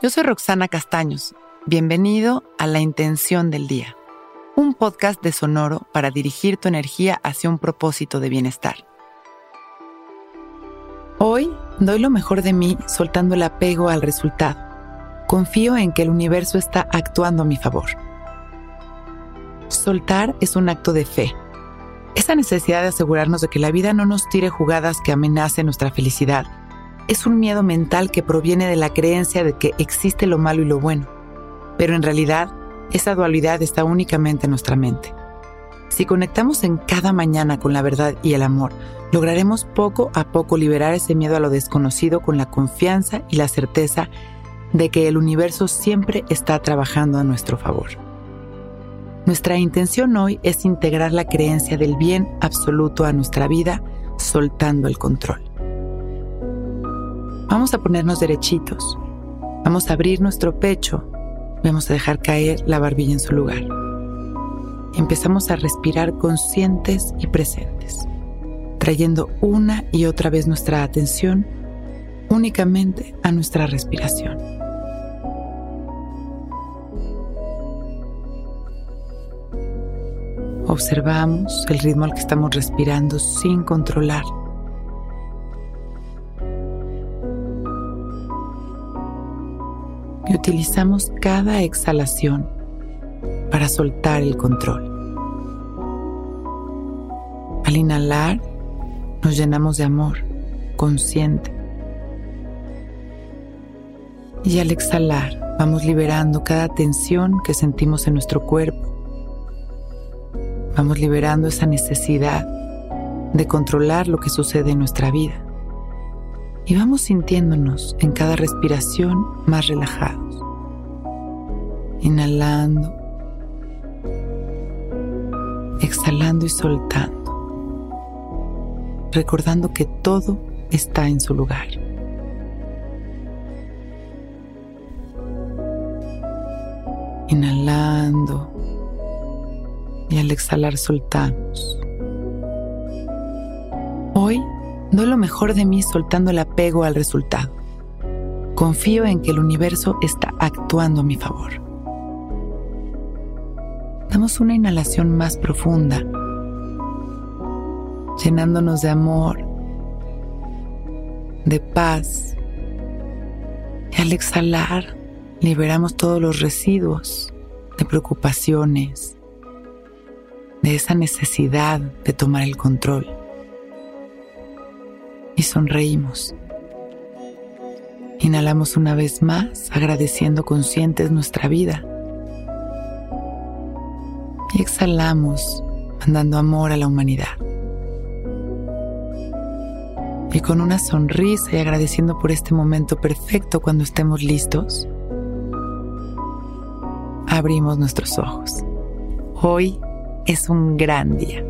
Yo soy Roxana Castaños. Bienvenido a La Intención del Día, un podcast de Sonoro para dirigir tu energía hacia un propósito de bienestar. Hoy doy lo mejor de mí soltando el apego al resultado. Confío en que el universo está actuando a mi favor. Soltar es un acto de fe. Esa necesidad de asegurarnos de que la vida no nos tire jugadas que amenacen nuestra felicidad es un miedo mental que proviene de la creencia de que existe lo malo y lo bueno, pero en realidad esa dualidad está únicamente en nuestra mente. Si conectamos en cada mañana con la verdad y el amor, lograremos poco a poco liberar ese miedo a lo desconocido con la confianza y la certeza de que el universo siempre está trabajando a nuestro favor. Nuestra intención hoy es integrar la creencia del bien absoluto a nuestra vida, soltando el control. Vamos a ponernos derechitos. Vamos a abrir nuestro pecho. Vamos a dejar caer la barbilla en su lugar. Empezamos a respirar conscientes y presentes, trayendo una y otra vez nuestra atención únicamente a nuestra respiración. Observamos el ritmo al que estamos respirando sin controlar y utilizamos cada exhalación para soltar el control. Al inhalar, nos llenamos de amor consciente. Y al exhalar, vamos liberando cada tensión que sentimos en nuestro cuerpo. Vamos liberando esa necesidad de controlar lo que sucede en nuestra vida y vamos sintiéndonos en cada respiración más relajados. Inhalando, exhalando y soltando, recordando que todo está en su lugar. Inhalando y al exhalar soltamos. Hoy Doy lo mejor de mí soltando el apego al resultado. Confío en que el universo está actuando a mi favor. Damos una inhalación más profunda, llenándonos de amor, de paz. Y al exhalar, liberamos todos los residuos de preocupaciones, de esa necesidad de tomar el control y sonreímos. Inhalamos una vez más, agradeciendo conscientes nuestra vida. Y exhalamos, mandando amor a la humanidad. Y con una sonrisa y agradeciendo por este momento perfecto cuando estemos listos, abrimos nuestros ojos. Hoy es un gran día.